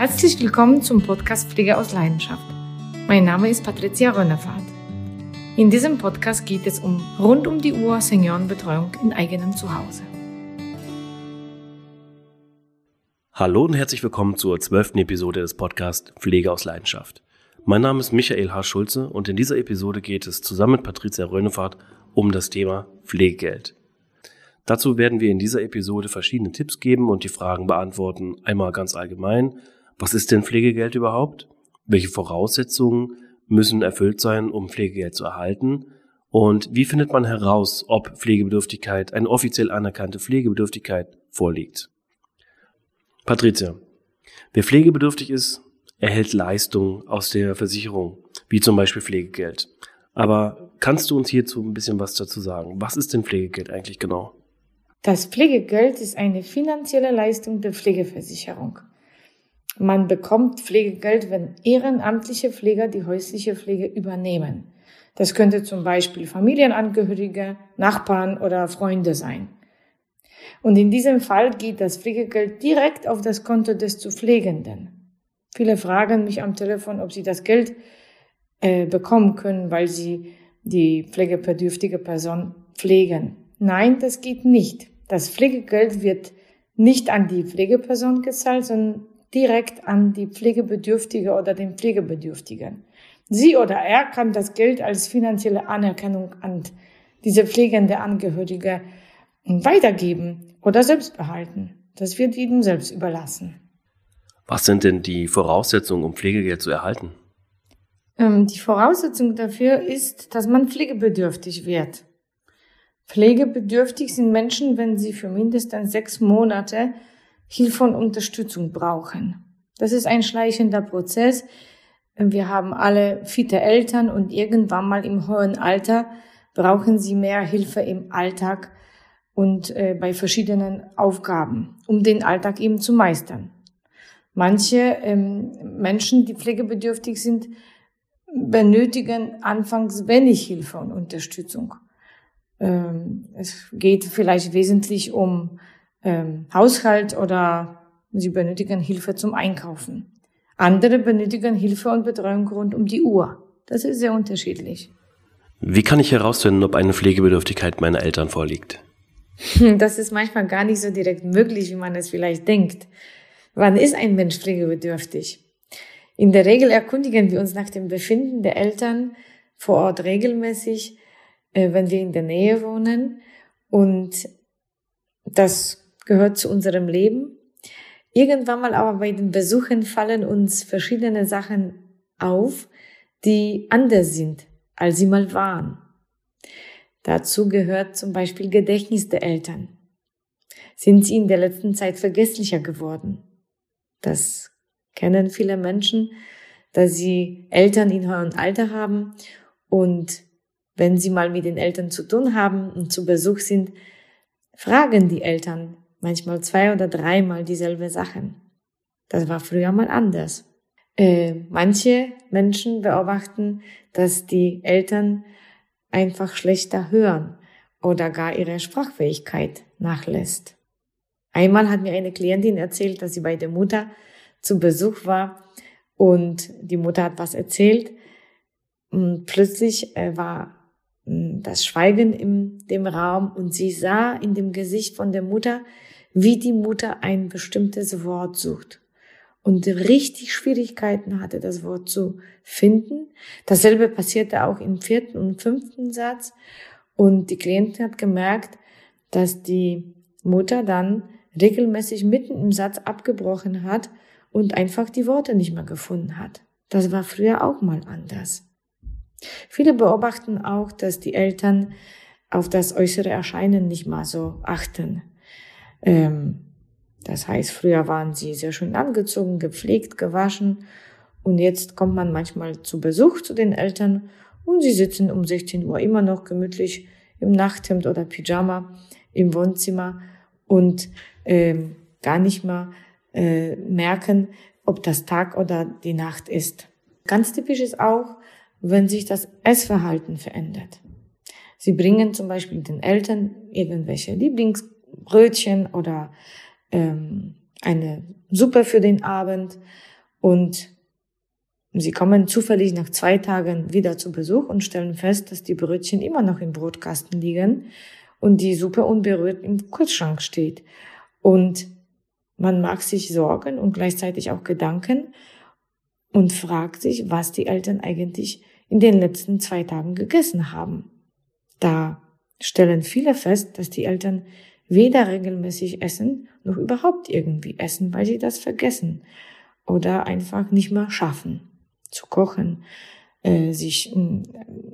Herzlich willkommen zum Podcast Pflege aus Leidenschaft. Mein Name ist Patricia Rönnefahrt. In diesem Podcast geht es um rund um die Uhr Seniorenbetreuung in eigenem Zuhause. Hallo und herzlich willkommen zur zwölften Episode des Podcasts Pflege aus Leidenschaft. Mein Name ist Michael H. Schulze und in dieser Episode geht es zusammen mit Patricia Rönnefahrt um das Thema Pflegegeld. Dazu werden wir in dieser Episode verschiedene Tipps geben und die Fragen beantworten. Einmal ganz allgemein, was ist denn Pflegegeld überhaupt? Welche Voraussetzungen müssen erfüllt sein, um Pflegegeld zu erhalten? Und wie findet man heraus, ob Pflegebedürftigkeit, eine offiziell anerkannte Pflegebedürftigkeit vorliegt? Patricia, wer pflegebedürftig ist, erhält Leistungen aus der Versicherung, wie zum Beispiel Pflegegeld. Aber kannst du uns hierzu ein bisschen was dazu sagen? Was ist denn Pflegegeld eigentlich genau? Das Pflegegeld ist eine finanzielle Leistung der Pflegeversicherung. Man bekommt Pflegegeld, wenn ehrenamtliche Pfleger die häusliche Pflege übernehmen. Das könnte zum Beispiel Familienangehörige, Nachbarn oder Freunde sein. Und in diesem Fall geht das Pflegegeld direkt auf das Konto des zu Pflegenden. Viele fragen mich am Telefon, ob sie das Geld äh, bekommen können, weil sie die pflegebedürftige Person pflegen. Nein, das geht nicht. Das Pflegegeld wird nicht an die Pflegeperson gezahlt, sondern direkt an die Pflegebedürftige oder den Pflegebedürftigen. Sie oder er kann das Geld als finanzielle Anerkennung an diese pflegende Angehörige weitergeben oder selbst behalten. Das wird jedem selbst überlassen. Was sind denn die Voraussetzungen, um Pflegegeld zu erhalten? Ähm, die Voraussetzung dafür ist, dass man pflegebedürftig wird. Pflegebedürftig sind Menschen, wenn sie für mindestens sechs Monate Hilfe und Unterstützung brauchen. Das ist ein schleichender Prozess. Wir haben alle fitte Eltern und irgendwann mal im hohen Alter brauchen sie mehr Hilfe im Alltag und äh, bei verschiedenen Aufgaben, um den Alltag eben zu meistern. Manche ähm, Menschen, die pflegebedürftig sind, benötigen anfangs wenig Hilfe und Unterstützung. Ähm, es geht vielleicht wesentlich um ähm, Haushalt oder sie benötigen Hilfe zum Einkaufen. Andere benötigen Hilfe und Betreuung rund um die Uhr. Das ist sehr unterschiedlich. Wie kann ich herausfinden, ob eine Pflegebedürftigkeit meiner Eltern vorliegt? Das ist manchmal gar nicht so direkt möglich, wie man es vielleicht denkt. Wann ist ein Mensch pflegebedürftig? In der Regel erkundigen wir uns nach dem Befinden der Eltern vor Ort regelmäßig, äh, wenn wir in der Nähe wohnen. Und das gehört zu unserem Leben. Irgendwann mal aber bei den Besuchen fallen uns verschiedene Sachen auf, die anders sind, als sie mal waren. Dazu gehört zum Beispiel Gedächtnis der Eltern. Sind sie in der letzten Zeit vergesslicher geworden? Das kennen viele Menschen, dass sie Eltern in hohem Alter haben und wenn sie mal mit den Eltern zu tun haben und zu Besuch sind, fragen die Eltern, manchmal zwei oder dreimal dieselbe Sachen. Das war früher mal anders. Äh, manche Menschen beobachten, dass die Eltern einfach schlechter hören oder gar ihre Sprachfähigkeit nachlässt. Einmal hat mir eine Klientin erzählt, dass sie bei der Mutter zu Besuch war und die Mutter hat was erzählt und plötzlich äh, war das Schweigen in dem Raum und sie sah in dem Gesicht von der Mutter, wie die Mutter ein bestimmtes Wort sucht und richtig Schwierigkeiten hatte, das Wort zu finden. Dasselbe passierte auch im vierten und fünften Satz. Und die Klientin hat gemerkt, dass die Mutter dann regelmäßig mitten im Satz abgebrochen hat und einfach die Worte nicht mehr gefunden hat. Das war früher auch mal anders. Viele beobachten auch, dass die Eltern auf das äußere Erscheinen nicht mal so achten. Ähm, das heißt, früher waren sie sehr schön angezogen, gepflegt, gewaschen und jetzt kommt man manchmal zu Besuch zu den Eltern und sie sitzen um 16 Uhr immer noch gemütlich im Nachthemd oder Pyjama im Wohnzimmer und ähm, gar nicht mal äh, merken, ob das Tag oder die Nacht ist. Ganz typisch ist auch, wenn sich das Essverhalten verändert. Sie bringen zum Beispiel den Eltern irgendwelche Lieblingsbrötchen oder ähm, eine Suppe für den Abend Und sie kommen zufällig nach zwei Tagen wieder zu Besuch und stellen fest, dass die Brötchen immer noch im Brotkasten liegen und die Suppe unberührt im Kühlschrank steht. Und man mag sich Sorgen und gleichzeitig auch Gedanken und fragt sich, was die Eltern eigentlich in den letzten zwei Tagen gegessen haben. Da stellen viele fest, dass die Eltern weder regelmäßig essen, noch überhaupt irgendwie essen, weil sie das vergessen oder einfach nicht mehr schaffen, zu kochen, äh, sich äh,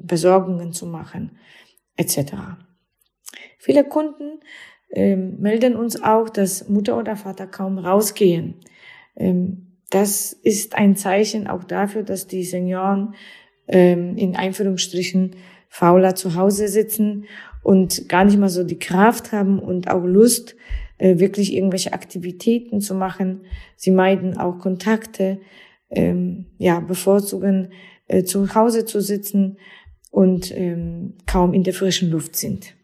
Besorgungen zu machen, etc. Viele Kunden äh, melden uns auch, dass Mutter oder Vater kaum rausgehen. Ähm, das ist ein Zeichen auch dafür, dass die Senioren ähm, in Einführungsstrichen fauler zu Hause sitzen und gar nicht mal so die Kraft haben und auch Lust, äh, wirklich irgendwelche Aktivitäten zu machen. Sie meiden auch Kontakte, ähm, ja, bevorzugen äh, zu Hause zu sitzen und ähm, kaum in der frischen Luft sind.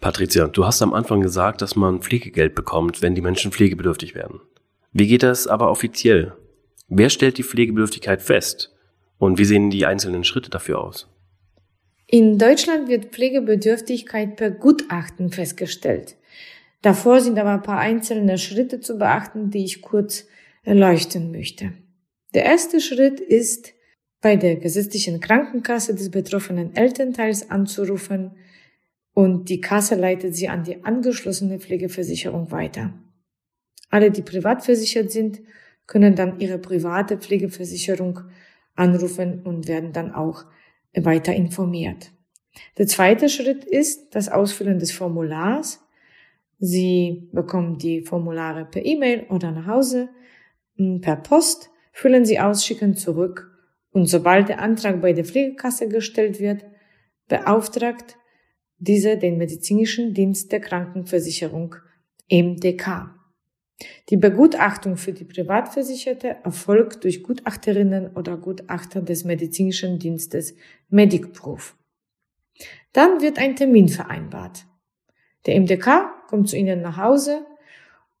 Patricia, du hast am Anfang gesagt, dass man Pflegegeld bekommt, wenn die Menschen pflegebedürftig werden. Wie geht das aber offiziell? Wer stellt die Pflegebedürftigkeit fest? Und wie sehen die einzelnen Schritte dafür aus? In Deutschland wird Pflegebedürftigkeit per Gutachten festgestellt. Davor sind aber ein paar einzelne Schritte zu beachten, die ich kurz erleuchten möchte. Der erste Schritt ist, bei der gesetzlichen Krankenkasse des betroffenen Elternteils anzurufen und die Kasse leitet sie an die angeschlossene Pflegeversicherung weiter. Alle, die privat versichert sind, können dann ihre private Pflegeversicherung anrufen und werden dann auch weiter informiert. Der zweite Schritt ist das Ausfüllen des Formulars. Sie bekommen die Formulare per E-Mail oder nach Hause, per Post, füllen sie aus, schicken zurück und sobald der Antrag bei der Pflegekasse gestellt wird, beauftragt diese den medizinischen Dienst der Krankenversicherung MDK. Die Begutachtung für die Privatversicherte erfolgt durch Gutachterinnen oder Gutachter des medizinischen Dienstes Medicproof. Dann wird ein Termin vereinbart. Der MDK kommt zu Ihnen nach Hause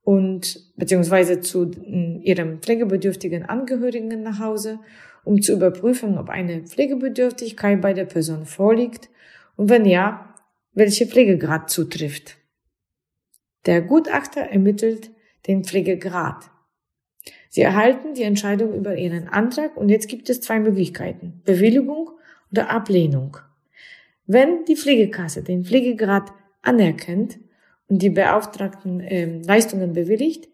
und beziehungsweise zu Ihrem pflegebedürftigen Angehörigen nach Hause, um zu überprüfen, ob eine Pflegebedürftigkeit bei der Person vorliegt und wenn ja, welche Pflegegrad zutrifft. Der Gutachter ermittelt den Pflegegrad. Sie erhalten die Entscheidung über Ihren Antrag und jetzt gibt es zwei Möglichkeiten. Bewilligung oder Ablehnung. Wenn die Pflegekasse den Pflegegrad anerkennt und die beauftragten äh, Leistungen bewilligt,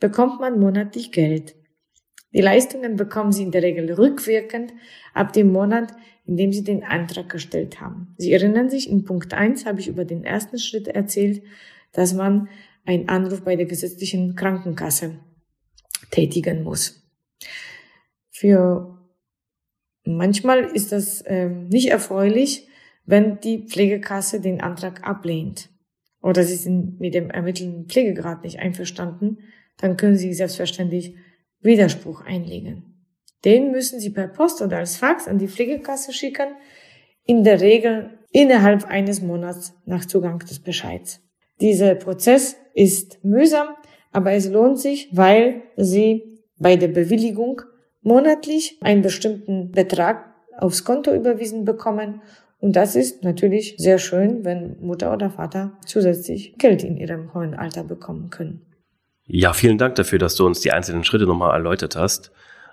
bekommt man monatlich Geld. Die Leistungen bekommen Sie in der Regel rückwirkend ab dem Monat, in dem Sie den Antrag gestellt haben. Sie erinnern sich, in Punkt 1 habe ich über den ersten Schritt erzählt, dass man einen Anruf bei der gesetzlichen Krankenkasse tätigen muss. Für manchmal ist das äh, nicht erfreulich, wenn die Pflegekasse den Antrag ablehnt oder Sie sind mit dem ermittelten Pflegegrad nicht einverstanden, dann können Sie selbstverständlich Widerspruch einlegen. Den müssen Sie per Post oder als Fax an die Pflegekasse schicken, in der Regel innerhalb eines Monats nach Zugang des Bescheids. Dieser Prozess ist mühsam, aber es lohnt sich, weil Sie bei der Bewilligung monatlich einen bestimmten Betrag aufs Konto überwiesen bekommen und das ist natürlich sehr schön, wenn Mutter oder Vater zusätzlich Geld in ihrem hohen Alter bekommen können. Ja, vielen Dank dafür, dass du uns die einzelnen Schritte nochmal erläutert hast.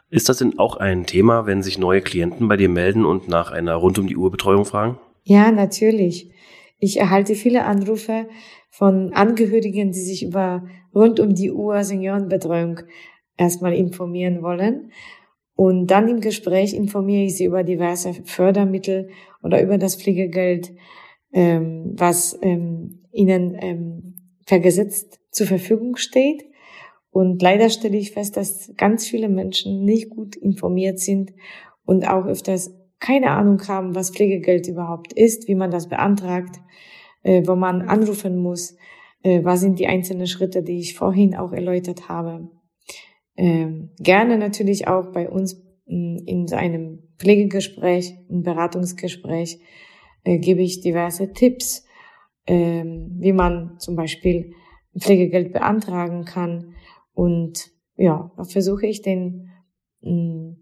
Ist das denn auch ein Thema, wenn sich neue Klienten bei dir melden und nach einer rund um die Uhr Betreuung fragen? Ja, natürlich. Ich erhalte viele Anrufe von Angehörigen, die sich über rund um die Uhr Seniorenbetreuung erstmal informieren wollen. Und dann im Gespräch informiere ich sie über diverse Fördermittel oder über das Pflegegeld, ähm, was ähm, ihnen ähm, vergesetzt zur Verfügung steht. Und leider stelle ich fest, dass ganz viele Menschen nicht gut informiert sind und auch öfters keine Ahnung haben, was Pflegegeld überhaupt ist, wie man das beantragt äh, wo man anrufen muss, äh, was sind die einzelnen Schritte, die ich vorhin auch erläutert habe. Ähm, gerne natürlich auch bei uns mm, in so einem Pflegegespräch, ein Beratungsgespräch, äh, gebe ich diverse Tipps, äh, wie man zum Beispiel Pflegegeld beantragen kann. Und ja, versuche ich den mm,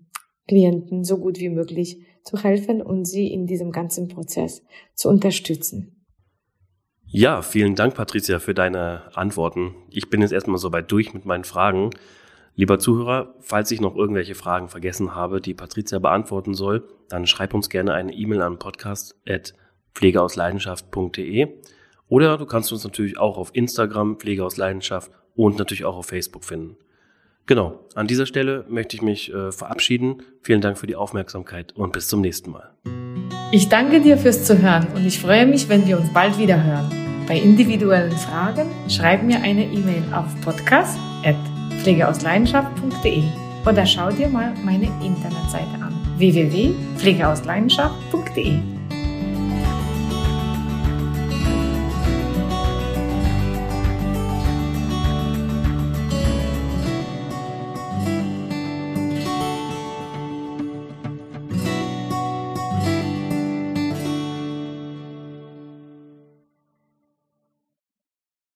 Klienten so gut wie möglich zu helfen und sie in diesem ganzen Prozess zu unterstützen. Ja, vielen Dank, Patricia, für deine Antworten. Ich bin jetzt erstmal soweit durch mit meinen Fragen. Lieber Zuhörer, falls ich noch irgendwelche Fragen vergessen habe, die Patricia beantworten soll, dann schreib uns gerne eine E-Mail an podcast.pflegeausleidenschaft.de oder du kannst uns natürlich auch auf Instagram Pflege aus Leidenschaft und natürlich auch auf Facebook finden. Genau, an dieser Stelle möchte ich mich äh, verabschieden. Vielen Dank für die Aufmerksamkeit und bis zum nächsten Mal. Ich danke dir fürs Zuhören und ich freue mich, wenn wir uns bald wieder hören. Bei individuellen Fragen schreib mir eine E-Mail auf podcast.pflegeausleidenschaft.de oder schau dir mal meine Internetseite an www.pflegeausleidenschaft.de.